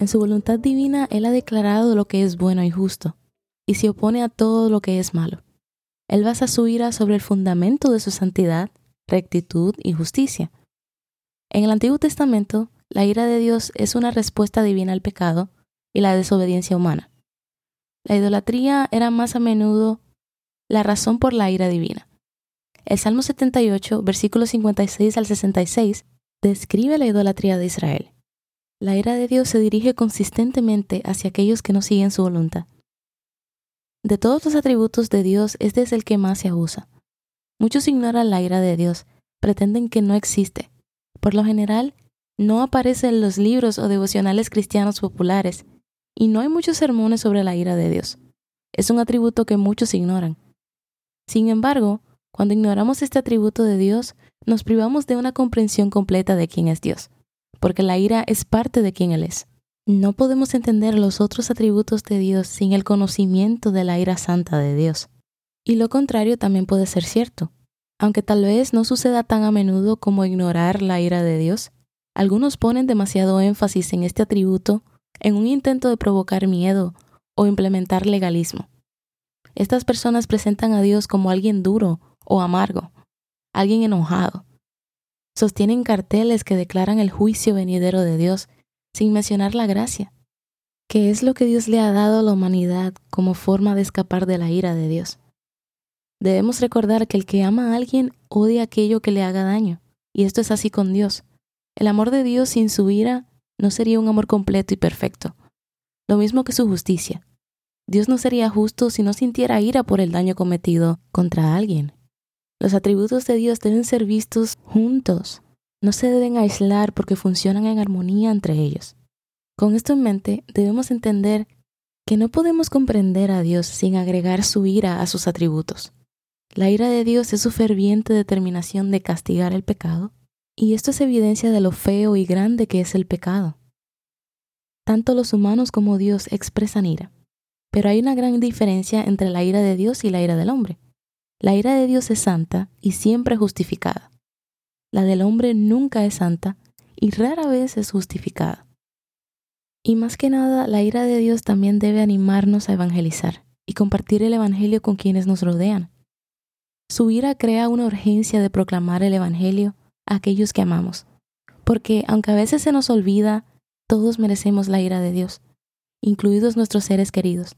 en su voluntad divina, Él ha declarado lo que es bueno y justo, y se opone a todo lo que es malo. Él basa su ira sobre el fundamento de su santidad, rectitud y justicia. En el Antiguo Testamento, la ira de Dios es una respuesta divina al pecado y la desobediencia humana. La idolatría era más a menudo la razón por la ira divina. El Salmo 78, versículos 56 al 66, describe la idolatría de Israel. La ira de Dios se dirige consistentemente hacia aquellos que no siguen su voluntad. De todos los atributos de Dios, este es el que más se abusa. Muchos ignoran la ira de Dios, pretenden que no existe. Por lo general, no aparece en los libros o devocionales cristianos populares, y no hay muchos sermones sobre la ira de Dios. Es un atributo que muchos ignoran. Sin embargo, cuando ignoramos este atributo de Dios, nos privamos de una comprensión completa de quién es Dios porque la ira es parte de quien Él es. No podemos entender los otros atributos de Dios sin el conocimiento de la ira santa de Dios. Y lo contrario también puede ser cierto. Aunque tal vez no suceda tan a menudo como ignorar la ira de Dios, algunos ponen demasiado énfasis en este atributo en un intento de provocar miedo o implementar legalismo. Estas personas presentan a Dios como alguien duro o amargo, alguien enojado, sostienen carteles que declaran el juicio venidero de Dios, sin mencionar la gracia, que es lo que Dios le ha dado a la humanidad como forma de escapar de la ira de Dios. Debemos recordar que el que ama a alguien odia aquello que le haga daño, y esto es así con Dios. El amor de Dios sin su ira no sería un amor completo y perfecto, lo mismo que su justicia. Dios no sería justo si no sintiera ira por el daño cometido contra alguien. Los atributos de Dios deben ser vistos juntos, no se deben aislar porque funcionan en armonía entre ellos. Con esto en mente, debemos entender que no podemos comprender a Dios sin agregar su ira a sus atributos. La ira de Dios es su ferviente determinación de castigar el pecado, y esto es evidencia de lo feo y grande que es el pecado. Tanto los humanos como Dios expresan ira, pero hay una gran diferencia entre la ira de Dios y la ira del hombre. La ira de Dios es santa y siempre justificada. La del hombre nunca es santa y rara vez es justificada. Y más que nada, la ira de Dios también debe animarnos a evangelizar y compartir el Evangelio con quienes nos rodean. Su ira crea una urgencia de proclamar el Evangelio a aquellos que amamos, porque aunque a veces se nos olvida, todos merecemos la ira de Dios, incluidos nuestros seres queridos.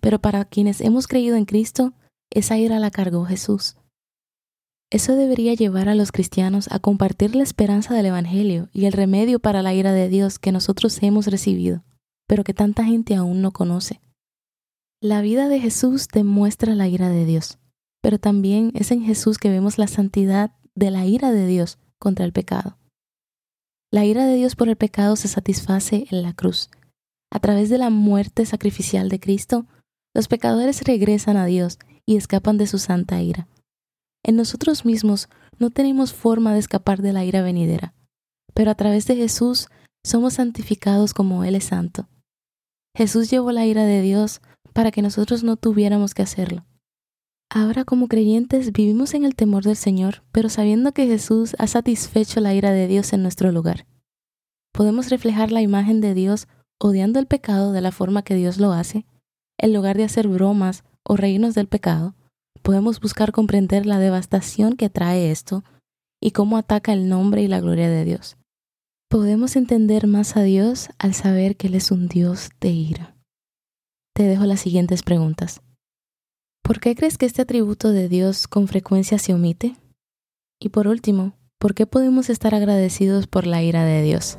Pero para quienes hemos creído en Cristo, esa ira la cargó Jesús. Eso debería llevar a los cristianos a compartir la esperanza del Evangelio y el remedio para la ira de Dios que nosotros hemos recibido, pero que tanta gente aún no conoce. La vida de Jesús demuestra la ira de Dios, pero también es en Jesús que vemos la santidad de la ira de Dios contra el pecado. La ira de Dios por el pecado se satisface en la cruz. A través de la muerte sacrificial de Cristo, los pecadores regresan a Dios y escapan de su santa ira. En nosotros mismos no tenemos forma de escapar de la ira venidera, pero a través de Jesús somos santificados como Él es santo. Jesús llevó la ira de Dios para que nosotros no tuviéramos que hacerlo. Ahora como creyentes vivimos en el temor del Señor, pero sabiendo que Jesús ha satisfecho la ira de Dios en nuestro lugar. Podemos reflejar la imagen de Dios odiando el pecado de la forma que Dios lo hace, en lugar de hacer bromas o reírnos del pecado, podemos buscar comprender la devastación que trae esto y cómo ataca el nombre y la gloria de Dios. Podemos entender más a Dios al saber que Él es un Dios de ira. Te dejo las siguientes preguntas. ¿Por qué crees que este atributo de Dios con frecuencia se omite? Y por último, ¿por qué podemos estar agradecidos por la ira de Dios?